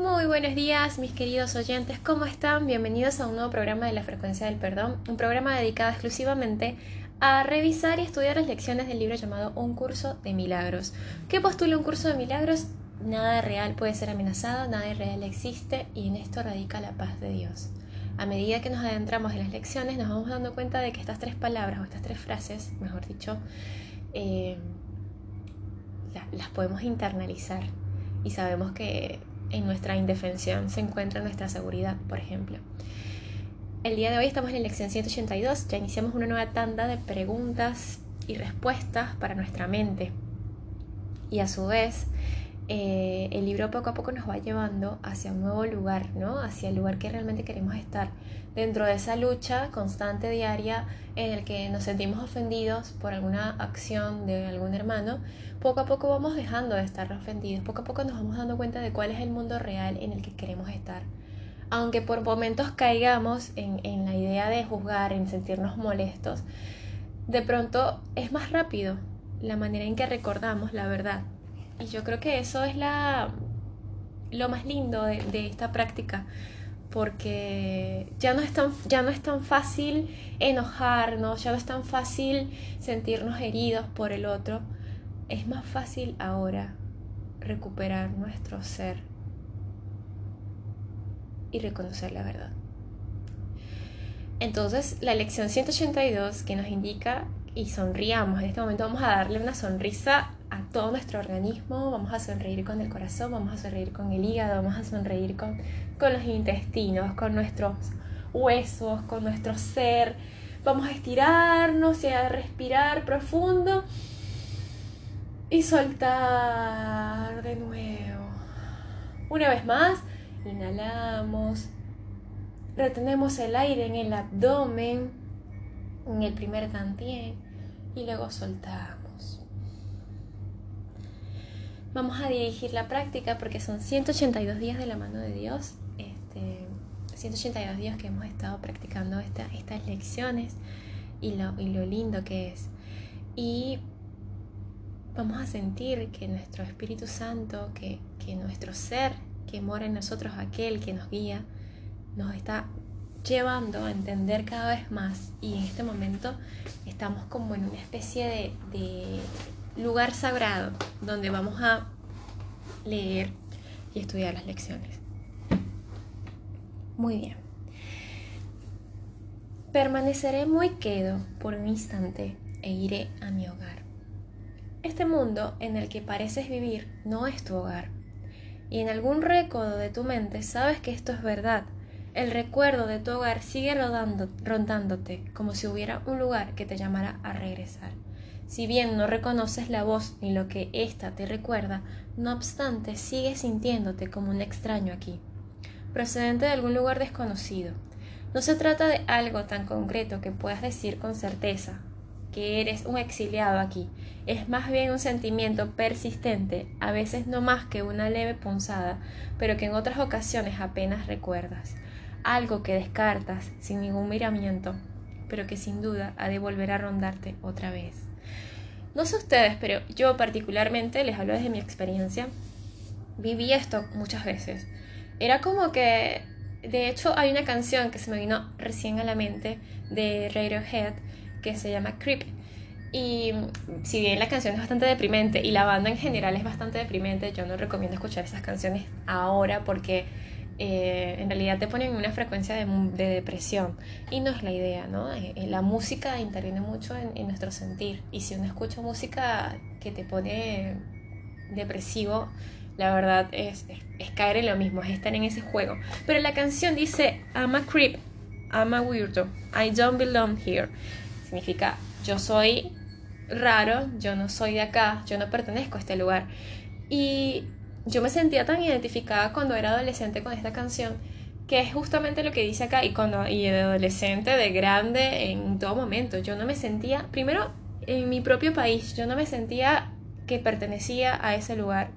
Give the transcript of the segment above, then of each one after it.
Muy buenos días, mis queridos oyentes, ¿cómo están? Bienvenidos a un nuevo programa de la frecuencia del perdón, un programa dedicado exclusivamente a revisar y estudiar las lecciones del libro llamado Un curso de milagros. ¿Qué postula un curso de milagros? Nada real puede ser amenazado, nada real existe y en esto radica la paz de Dios. A medida que nos adentramos en las lecciones nos vamos dando cuenta de que estas tres palabras o estas tres frases, mejor dicho, eh, las podemos internalizar y sabemos que en nuestra indefensión se encuentra nuestra seguridad, por ejemplo. El día de hoy estamos en la lección 182, ya iniciamos una nueva tanda de preguntas y respuestas para nuestra mente. Y a su vez, eh, el libro poco a poco nos va llevando hacia un nuevo lugar, ¿no? Hacia el lugar que realmente queremos estar. Dentro de esa lucha constante diaria en el que nos sentimos ofendidos por alguna acción de algún hermano, poco a poco vamos dejando de estar ofendidos, poco a poco nos vamos dando cuenta de cuál es el mundo real en el que queremos estar. Aunque por momentos caigamos en, en la idea de juzgar, en sentirnos molestos, de pronto es más rápido la manera en que recordamos la verdad. Y yo creo que eso es la, lo más lindo de, esta práctica, porque ya no, es tan, ya no es tan fácil enojarnos, ya no es tan fácil sentirnos heridos por el otro, es más fácil ahora recuperar nuestro ser y reconocer la verdad. Entonces, la lección 182 que nos indica y sonriamos, en este momento vamos a darle una sonrisa a todo nuestro organismo, vamos a sonreír con el corazón, vamos a sonreír con el hígado, vamos a sonreír con, con los intestinos, con nuestros huesos, con nuestro ser. Vamos a estirarnos y a respirar profundo y soltar de nuevo. Una vez más, inhalamos, retenemos el aire en el abdomen, en el primer tantien y luego soltamos. Vamos a dirigir la práctica porque son 182 días de la mano de Dios. Este, 182 días que hemos estado practicando estas lecciones y lo, lindo que es. Y vamos a sentir que nuestro Espíritu Santo, que, nuestro ser que mora en nosotros, aquel que nos guía, nos está llevando a entender cada vez más y en este momento estamos como en una especie de lugar sagrado donde vamos a leer y estudiar las lecciones. Muy bien. Permaneceré muy quedo por un instante e iré a mi hogar. Este mundo en el que pareces vivir no es tu hogar. Y en algún recodo de tu mente sabes que esto es verdad. El recuerdo de tu hogar sigue rodando, rondándote como si hubiera un lugar que te llamara a regresar. Si bien no reconoces la voz ni lo que ésta te recuerda, no obstante sigues sintiéndote como un extraño aquí, procedente de algún lugar desconocido. No se trata de algo tan concreto que puedas decir con certeza, que eres un exiliado aquí. Es más bien un sentimiento persistente, a veces no más que una leve punzada, pero que en otras ocasiones apenas recuerdas. Algo que descartas sin ningún miramiento, pero que sin duda ha de volver a rondarte otra vez. No sé ustedes, pero yo particularmente, les hablo desde mi experiencia, viví esto muchas veces. Era como que, de hecho, hay una canción que se me vino recién a la mente de Radiohead, que se llama Creep. Y si bien la canción es bastante deprimente y la banda en general es bastante deprimente, yo no recomiendo escuchar esas canciones ahora porque eh, en realidad te ponen una frecuencia de, depresión y no es la idea, ¿no? Eh, eh, la música interviene mucho en, nuestro sentir y si uno escucha música que te pone depresivo, la verdad es, es, caer en lo mismo, es estar en ese juego. Pero la canción dice, I'm a creep, I'm a weirdo, I don't belong here significa yo soy raro, yo no soy de acá, yo no pertenezco a este lugar. Y yo me sentía tan identificada cuando era adolescente con esta canción, que es justamente lo que dice acá, y, cuando, y de adolescente, de grande, en todo momento. Yo no me sentía, primero, en mi propio país, yo no me sentía que pertenecía a ese lugar.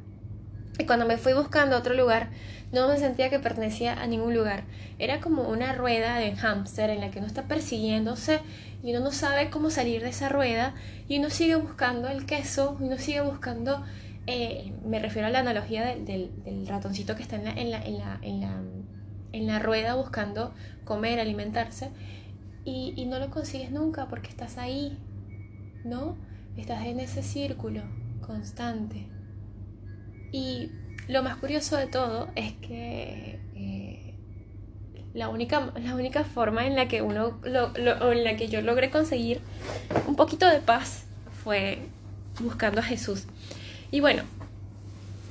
Y cuando me fui buscando otro lugar, no me sentía que pertenecía a ningún lugar. Era como una rueda de hámster en la que uno está persiguiéndose y uno no sabe cómo salir de esa rueda y uno sigue buscando el queso uno sigue buscando eh, me refiero a la analogía del, ratoncito que está en la, la, rueda buscando comer, alimentarse, y, no lo consigues nunca porque estás ahí, ¿no? Estás en ese círculo constante. Y lo más curioso de todo es que eh, la, única, la única forma en la que uno en la que yo logré conseguir un poquito de paz fue buscando a Jesús. Y bueno,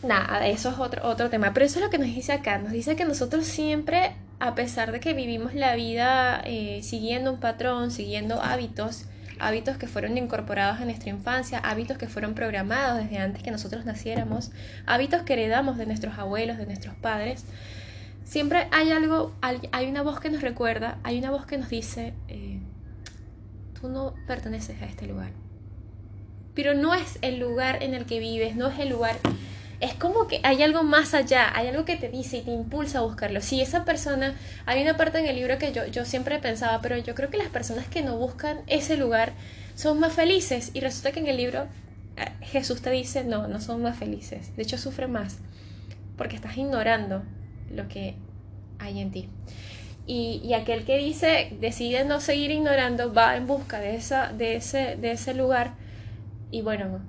nada, eso es otro, otro tema. Pero eso es lo que nos dice acá. Nos dice que nosotros siempre, a pesar de que vivimos la vida eh, siguiendo un patrón, siguiendo hábitos, hábitos que fueron incorporados en nuestra infancia, hábitos que fueron programados desde antes que nosotros naciéramos, hábitos que heredamos de nuestros abuelos, de nuestros padres, siempre hay algo, hay una voz que nos recuerda, hay una voz que nos dice, eh, tú no perteneces a este lugar. Pero no es el lugar en el que vives, no es el lugar es como que hay algo más allá, hay algo que te dice y te impulsa a buscarlo. Si esa persona, hay una parte en el libro que yo, yo siempre pensaba, pero yo creo que las personas que no buscan ese lugar son más felices y resulta que en el libro eh, Jesús te dice, no, no son más felices, de hecho sufre más, porque estás ignorando lo que hay en ti. Y, y, aquel que dice, decide no seguir ignorando, va en busca de, esa, de, ese, de ese lugar y bueno,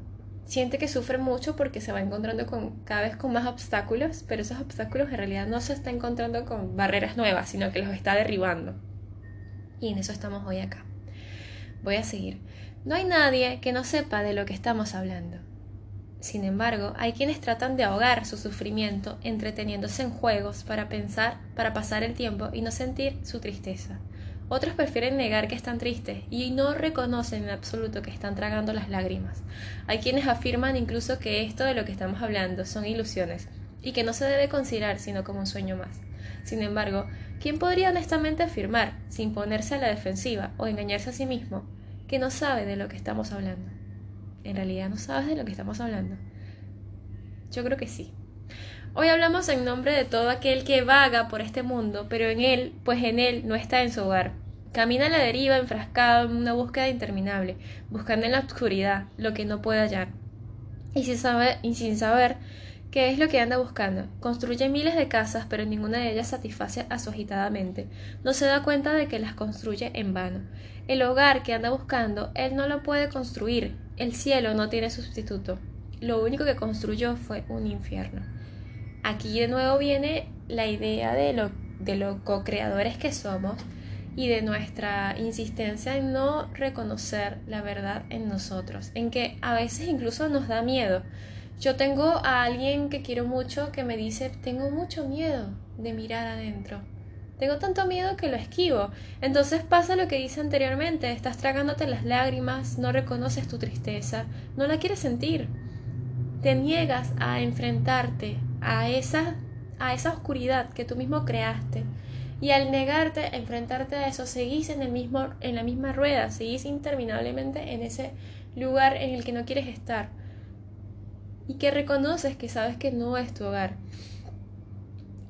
siente que sufre mucho porque se va encontrando con cada vez con más obstáculos, pero esos obstáculos en realidad no se está encontrando con barreras nuevas, sino que los está derribando. Y en eso estamos hoy acá. Voy a seguir. No hay nadie que no sepa de lo que estamos hablando. Sin embargo, hay quienes tratan de ahogar su sufrimiento entreteniéndose en juegos para pensar, para pasar el tiempo y no sentir su tristeza. Otros prefieren negar que están tristes y no reconocen en absoluto que están tragando las lágrimas. Hay quienes afirman incluso que esto de lo que estamos hablando son ilusiones y que no se debe considerar sino como un sueño más. Sin embargo, ¿quién podría honestamente afirmar, sin ponerse a la defensiva o engañarse a sí mismo, que no sabe de lo que estamos hablando? En realidad no sabes de lo que estamos hablando. Yo creo que sí. Hoy hablamos en nombre de todo aquel que vaga por este mundo, pero en él, pues en él no está en su hogar. Camina a la deriva enfrascado en una búsqueda interminable, buscando en la oscuridad lo que no puede hallar. Y sin saber, sin saber qué es lo que anda buscando. Construye miles de casas, pero ninguna de ellas satisface a su agitada mente. No se da cuenta de que las construye en vano. El hogar que anda buscando, él no lo puede construir. El cielo no tiene sustituto. Lo único que construyó fue un infierno. Aquí de nuevo viene la idea de lo, de lo co-creadores que somos y de nuestra insistencia en no reconocer la verdad en nosotros, en que a veces incluso nos da miedo. Yo tengo a alguien que quiero mucho que me dice, tengo mucho miedo de mirar adentro. Tengo tanto miedo que lo esquivo. Entonces pasa lo que dice anteriormente, estás tragándote las lágrimas, no reconoces tu tristeza, no la quieres sentir. Te niegas a enfrentarte a esa, a esa oscuridad que tú mismo creaste y al negarte enfrentarte a eso, seguís en, el mismo, en la misma rueda, seguís interminablemente en ese lugar en el que no quieres estar. Y que reconoces que sabes que no es tu hogar.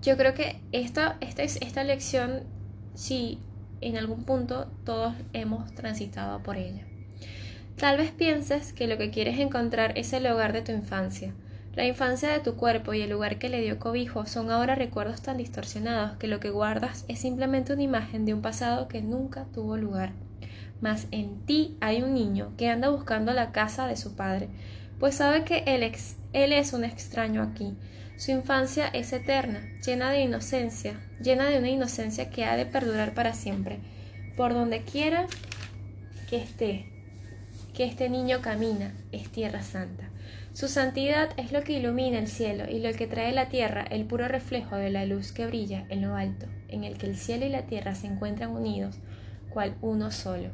Yo creo que esta, esta, esta lección, si en algún punto todos hemos transitado por ella. Tal vez pienses que lo que quieres encontrar es el hogar de tu infancia, la infancia de tu cuerpo y el lugar que le dio cobijo son ahora recuerdos tan distorsionados que lo que guardas es simplemente una imagen de un pasado que nunca tuvo lugar. Mas en ti hay un niño que anda buscando la casa de su padre, pues sabe que él, él es un extraño aquí. Su infancia es eterna, llena de inocencia, llena de una inocencia que ha de perdurar para siempre. Por donde quiera que esté, que este niño camina, es tierra santa. Su santidad es lo que ilumina el cielo y lo que trae la tierra el puro reflejo de la luz que brilla en lo alto, en el que el cielo y la tierra se encuentran unidos, cual uno solo.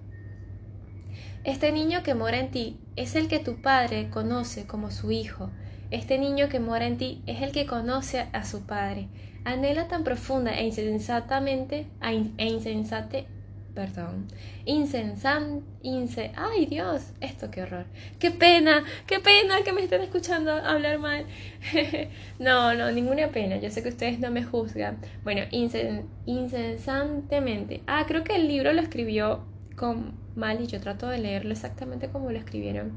Este niño que mora en ti es el que tu padre conoce como su hijo. Este niño que mora en ti es el que conoce a su padre. Anhela tan profunda e insensatamente e insensate perdón, insensan, inse, ay Dios, esto qué horror, qué pena, qué pena que me estén escuchando hablar mal. no, no, ninguna pena, yo sé que ustedes no me juzgan. Bueno, incesantemente. Ah, creo que el libro lo escribió con mal y yo trato de leerlo exactamente como lo escribieron.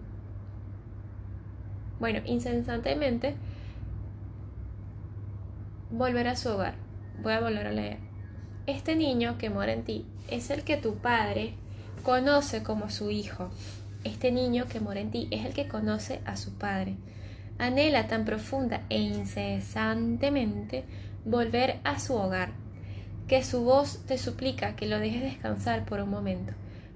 Bueno, incesantemente volver a su hogar. Voy a volver a leer. Este niño que mora en ti es el que tu padre conoce como su hijo. Este niño que mora en ti es el que conoce a su padre. Anhela tan profunda e incesantemente volver a su hogar, que su voz te suplica que lo dejes descansar por un momento.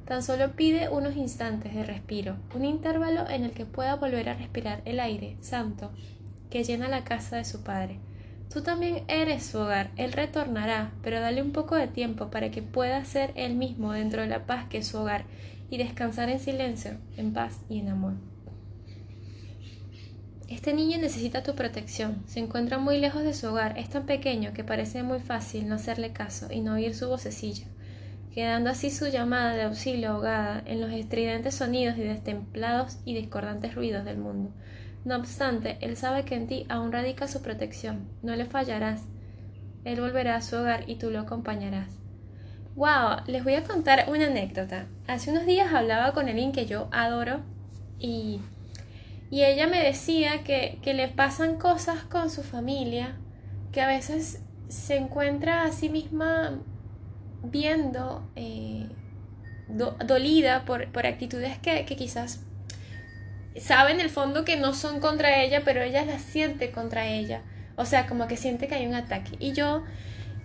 Tan solo pide unos instantes de respiro, un intervalo en el que pueda volver a respirar el aire santo que llena la casa de su padre. Tú también eres su hogar, Él retornará, pero dale un poco de tiempo para que pueda ser Él mismo dentro de la paz que es su hogar y descansar en silencio, en paz y en amor. Este niño necesita tu protección, se encuentra muy lejos de su hogar, es tan pequeño que parece muy fácil no hacerle caso y no oír su vocecilla, quedando así su llamada de auxilio ahogada en los estridentes sonidos y destemplados y discordantes ruidos del mundo. No obstante, él sabe que en ti aún radica su protección, no le fallarás. Él volverá a su hogar y tú lo acompañarás. Wow, les voy a contar una anécdota. Hace unos días hablaba con alguien que yo adoro y, y ella me decía que, que le pasan cosas con su familia, que a veces se encuentra a sí misma viendo eh, dolida por, por actitudes que, que quizás sabe en el fondo que no son contra ella, pero ella las siente contra ella. O sea, como que siente que hay un ataque. Y yo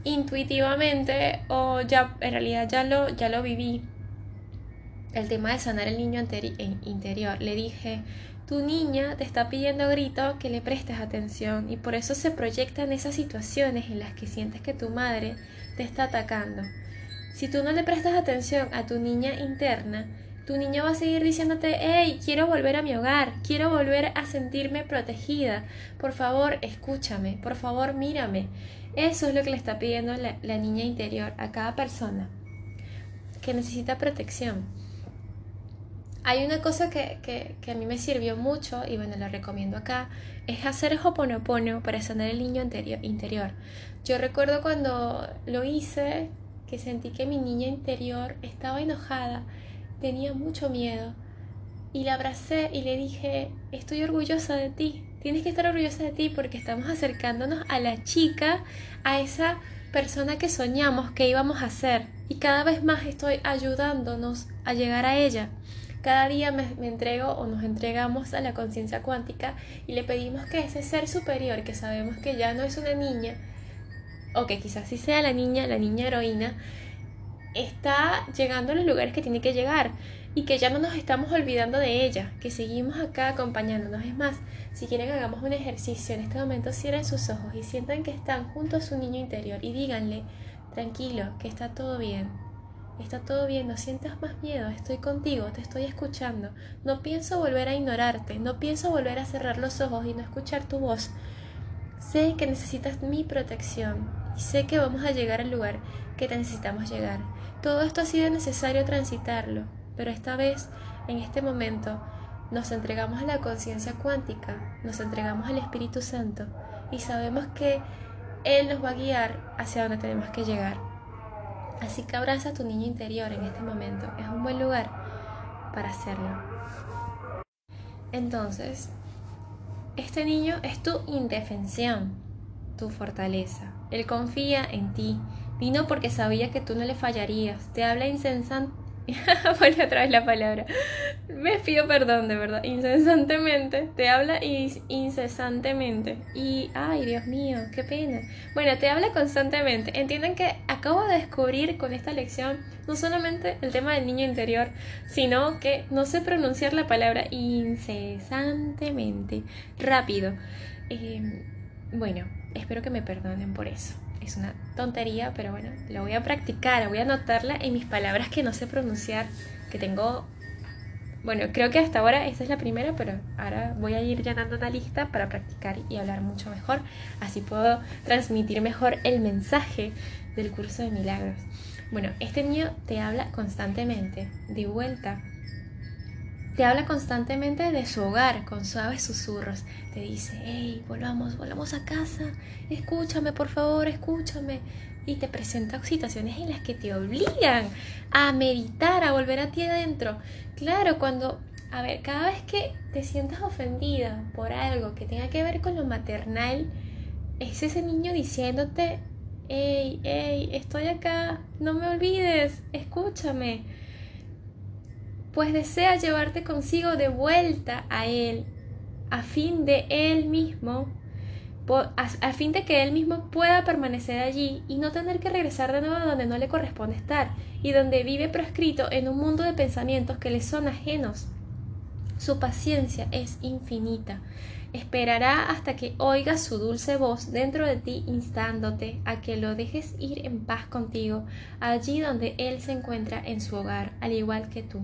intuitivamente, o ya en realidad ya lo, ya lo viví, el tema de sanar el niño interior. Le dije, tu niña te está pidiendo grito que le prestes atención y por eso se proyectan esas situaciones en las que sientes que tu madre te está atacando. Si tú no le prestas atención a tu niña interna, tu niño va a seguir diciéndote, hey, quiero volver a mi hogar, quiero volver a sentirme protegida, por favor, escúchame, por favor, mírame. Eso es lo que le está pidiendo la, niña interior a cada persona que necesita protección. Hay una cosa que, que, a mí me sirvió mucho y bueno, la recomiendo acá, es hacer hoponopono para sanar el niño interior. Yo recuerdo cuando lo hice, que sentí que mi niña interior estaba enojada tenía mucho miedo. Y la abracé y le dije, estoy orgullosa de ti, tienes que estar orgullosa de ti porque estamos acercándonos a la chica, a esa persona que soñamos que íbamos a ser. Y cada vez más estoy ayudándonos a llegar a ella. Cada día me, entrego o nos entregamos a la conciencia cuántica y le pedimos que ese ser superior, que sabemos que ya no es una niña, o que quizás sí sea la niña, la niña heroína, está llegando a los lugares que tiene que llegar y que ya no nos estamos olvidando de ella, que seguimos acá acompañándonos. Es más, si quieren hagamos un ejercicio, en este momento cierren sus ojos y sientan que están junto a su niño interior y díganle, tranquilo, que está todo bien. Está todo bien, no sientas más miedo, estoy contigo, te estoy escuchando. No pienso volver a ignorarte, no pienso volver a cerrar los ojos y no escuchar tu voz. Sé que necesitas mi protección sé que vamos a llegar al lugar que necesitamos llegar. Todo esto ha sido necesario transitarlo, pero esta vez, en este momento, nos entregamos a la conciencia cuántica, nos entregamos al Espíritu Santo y sabemos que Él nos va a guiar hacia donde tenemos que llegar. Así que abraza a tu niño interior en este momento, es un buen lugar para hacerlo. Entonces, este niño es tu indefensión, tu fortaleza. Él confía en ti Vino porque sabía que tú no le fallarías. Te habla insensante. Vuelve otra vez la palabra. Me pido perdón, de verdad. Incesantemente. Te habla incesantemente. Y, ay, Dios mío, qué pena. Bueno, te habla constantemente. Entienden que acabo de descubrir con esta lección no solamente el tema del niño interior, sino que no sé pronunciar la palabra incesantemente. Rápido. Eh, bueno, espero que me perdonen por eso. Es una tontería, pero bueno, lo voy a practicar, voy a anotarla en mis palabras que no sé pronunciar, que tengo, bueno, creo que hasta ahora esta es la primera, pero ahora voy a ir llenando una lista para practicar y hablar mucho mejor, así puedo transmitir mejor el mensaje del curso de milagros. Bueno, este niño te habla constantemente, de vuelta, te habla constantemente de su hogar con suaves susurros. Te dice, hey, volvamos, volvamos a casa. Escúchame, por favor, escúchame. Y te presenta situaciones en las que te obligan a meditar, a volver a ti adentro. Claro, cuando a ver, cada vez que te sientas ofendida por algo que tenga que ver con lo maternal, es ese niño diciéndote, hey, hey, estoy acá, no me olvides, escúchame. Pues desea llevarte consigo de vuelta a Él, a fin de Él mismo, a, fin de que Él mismo pueda permanecer allí y no tener que regresar de nuevo a donde no le corresponde estar y donde vive proscrito en un mundo de pensamientos que le son ajenos. Su paciencia es infinita Esperará hasta que oigas su dulce voz dentro de ti instándote a que lo dejes ir en paz contigo, allí donde Él se encuentra en su hogar, al igual que tú.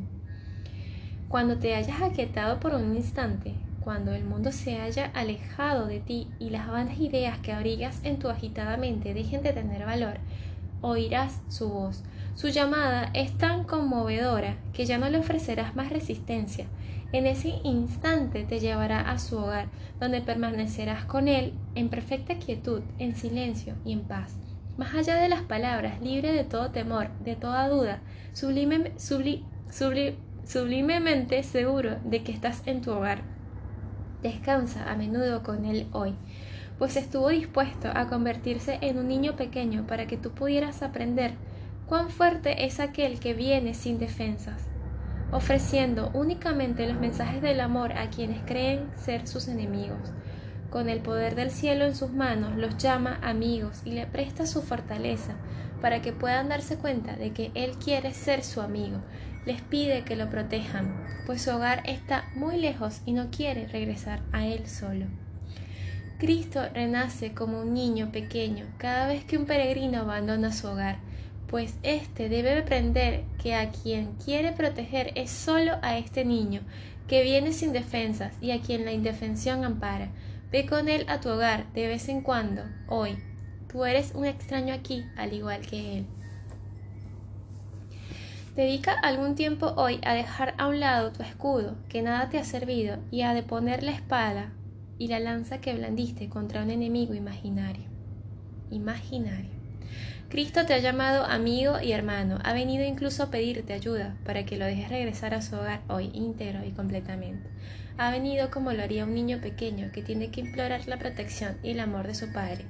Cuando te hayas aquietado por un instante, cuando el mundo se haya alejado de ti y las vanas ideas que abrigas en tu agitada mente dejen de tener valor, oirás su voz. Su llamada es tan conmovedora que ya no le ofrecerás más resistencia en ese instante te llevará a su hogar, donde permanecerás con él en perfecta quietud, en silencio y en paz. Más allá de las palabras, libre de todo temor, de toda duda, sublime, sublimemente seguro de que estás en tu hogar. Descansa a menudo con él hoy, pues estuvo dispuesto a convertirse en un niño pequeño para que tú pudieras aprender cuán fuerte es aquel que viene sin defensas, ofreciendo únicamente los mensajes del amor a quienes creen ser sus enemigos. Con el poder del cielo en sus manos los llama amigos y le presta su fortaleza para que puedan darse cuenta de que Él quiere ser su amigo. Les pide que lo protejan, pues su hogar está muy lejos y no quiere regresar a Él solo. Cristo renace como un niño pequeño cada vez que un peregrino abandona su hogar pues éste debe aprender que a quien quiere proteger es solo a este niño, que viene sin defensas y a quien la indefensión ampara. Ve con él a tu hogar de vez en cuando, hoy. Tú eres un extraño aquí, al igual que él. Dedica algún tiempo hoy a dejar a un lado tu escudo, que nada te ha servido, y a deponer la espada y la lanza que blandiste contra un enemigo imaginario. Imaginario. Cristo te ha llamado amigo y hermano, ha venido incluso a pedirte ayuda para que lo dejes regresar a su hogar hoy íntegro y completamente. Ha venido como lo haría un niño pequeño que tiene que implorar la protección y el amor de su padre.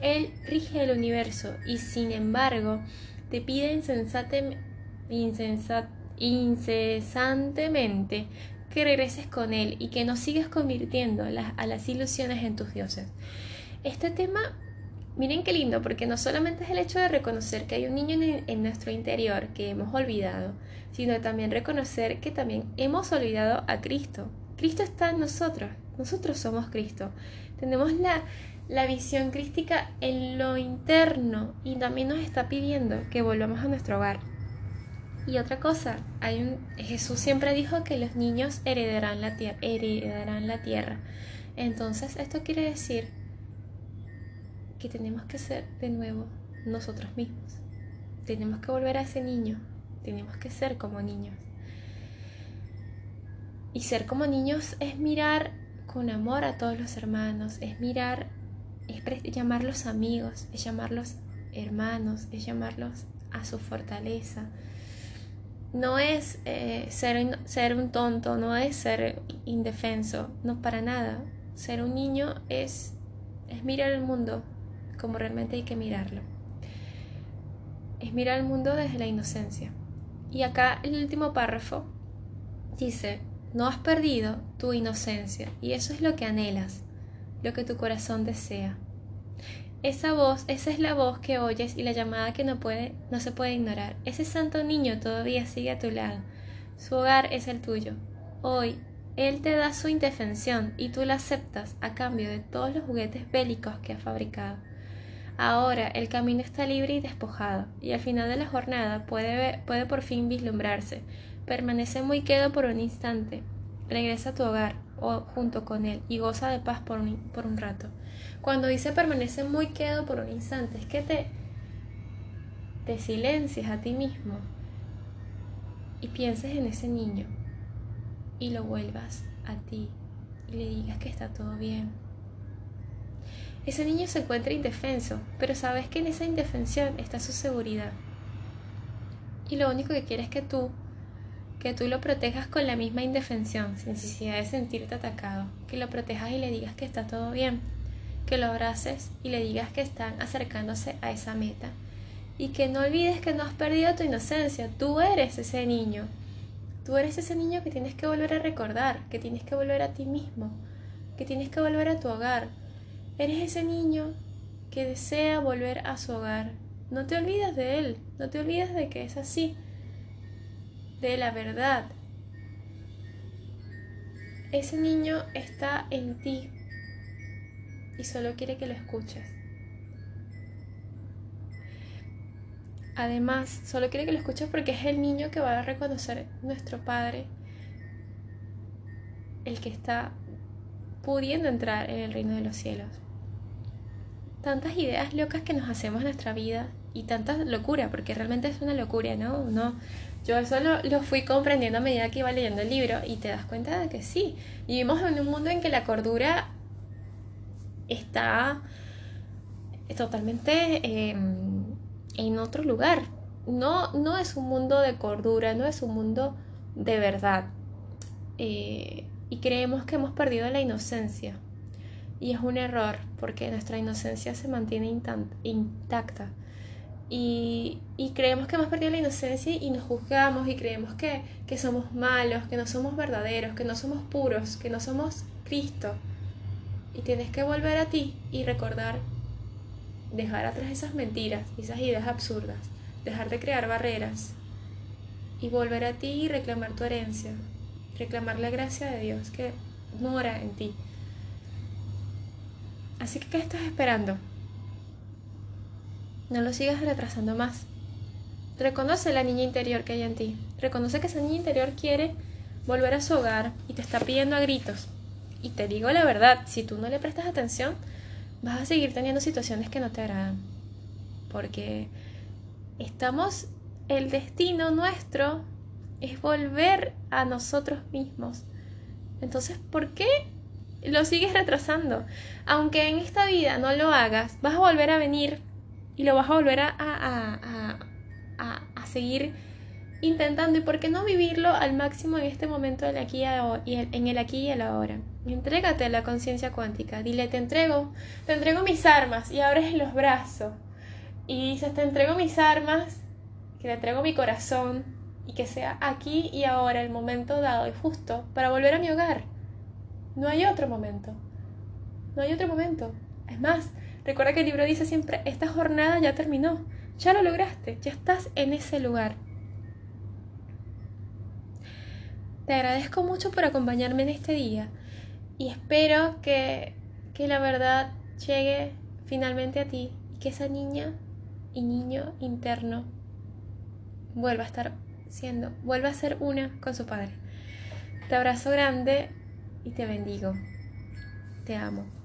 Él rige el universo y sin embargo te pide incesantemente que regreses con él y que no sigas convirtiendo a las ilusiones en tus dioses. Este tema Miren qué lindo, porque no solamente es el hecho de reconocer que hay un niño en, nuestro interior que hemos olvidado, sino también reconocer que también hemos olvidado a Cristo. Cristo está en nosotros, nosotros somos Cristo. Tenemos la, la visión crística en lo interno y también nos está pidiendo que volvamos a nuestro hogar. Y otra cosa, Jesús siempre dijo que los niños heredarán la, tierra, heredarán la tierra. Entonces, esto quiere decir que tenemos que ser de nuevo nosotros mismos. Tenemos que volver a ese niño, tenemos que ser como niños. Y ser como niños es mirar con amor a todos los hermanos, es mirar, es llamarlos amigos, es llamarlos hermanos, es llamarlos a su fortaleza. No es eh, ser, ser un tonto, no es ser indefenso, no para nada. Ser un niño es, es mirar el mundo como realmente hay que mirarlo. Es mirar el mundo desde la inocencia. Y acá el último párrafo dice, no has perdido tu inocencia y eso es lo que anhelas, lo que tu corazón desea. Esa voz, esa es la voz que oyes y la llamada que no puede, no se puede ignorar. Ese santo niño todavía sigue a tu lado. Su hogar es el tuyo. Hoy él te da su indefensión y tú la aceptas a cambio de todos los juguetes bélicos que ha fabricado. Ahora el camino está libre y despojado, y al final de la jornada puede, puede por fin vislumbrarse. Permanece muy quedo por un instante. Regresa a tu hogar o junto con él y goza de paz por un, por un rato. Cuando dice permanece muy quedo por un instante, es que te, te silencias a ti mismo y pienses en ese niño y lo vuelvas a ti y le digas que está todo bien, ese niño se encuentra indefenso, pero sabes que en esa indefensión está su seguridad. Y lo único que quiere es que tú, que tú lo protejas con la misma indefensión, sin necesidad de sentirte atacado, que lo protejas y le digas que está todo bien, que lo abraces y le digas que están acercándose a esa meta. Y que no olvides que no has perdido tu inocencia, tú eres ese niño, tú eres ese niño que tienes que volver a recordar, que tienes que volver a ti mismo, que tienes que volver a tu hogar, eres ese niño que desea volver a su hogar, no te olvides de él, no te olvides de que es así, de la verdad. Ese niño está en ti y solo quiere que lo escuches. Además, solo quiere que lo escuches porque es el niño que va a reconocer nuestro Padre, el que está pudiendo entrar en el reino de los cielos. Tantas ideas locas que nos hacemos en nuestra vida y tanta locura, porque realmente es una locura, ¿no? No, yo eso lo, fui comprendiendo a medida que iba leyendo el libro y te das cuenta de que sí, vivimos en un mundo en que la cordura está totalmente em, en otro lugar. No, no es un mundo de cordura, no es un mundo de verdad. Eh, y creemos que hemos perdido la inocencia. Y es un error, porque nuestra inocencia se mantiene intacta y, creemos que hemos perdido la inocencia y nos juzgamos y creemos que, que somos malos, que no somos verdaderos, que no somos puros, que no somos Cristo. Y tienes que volver a ti y recordar, dejar atrás esas mentiras, esas ideas absurdas, dejar de crear barreras y volver a ti y reclamar tu herencia, reclamar la gracia de Dios que mora en ti. Así que, ¿qué estás esperando? No lo sigas retrasando más. Reconoce la niña interior que hay en ti. Reconoce que esa niña interior quiere volver a su hogar y te está pidiendo a gritos. Y te digo la verdad, si tú no le prestas atención, vas a seguir teniendo situaciones que no te agradan. Porque estamos, el destino nuestro es volver a nosotros mismos. Entonces, ¿por qué lo sigues retrasando? Aunque en esta vida no lo hagas, vas a volver a venir y lo vas a volver a, a, a, a, seguir intentando. ¿Y por qué no vivirlo al máximo en este momento del aquí y en el aquí y el ahora? Entrégate a la conciencia cuántica. Dile, te entrego, te entrego mis armas y abres los brazos. Y dices, te entrego mis armas, que te entrego mi corazón y que sea aquí y ahora el momento dado y justo para volver a mi hogar. No hay otro momento. No hay otro momento. Es más, Recuerda que el libro dice siempre, esta jornada ya terminó, ya lo lograste, ya estás en ese lugar. Te agradezco mucho por acompañarme en este día y espero que, que la verdad llegue finalmente a ti y que esa niña y niño interno vuelva a estar siendo, vuelva a ser una con su padre. Te abrazo grande y te bendigo. Te amo.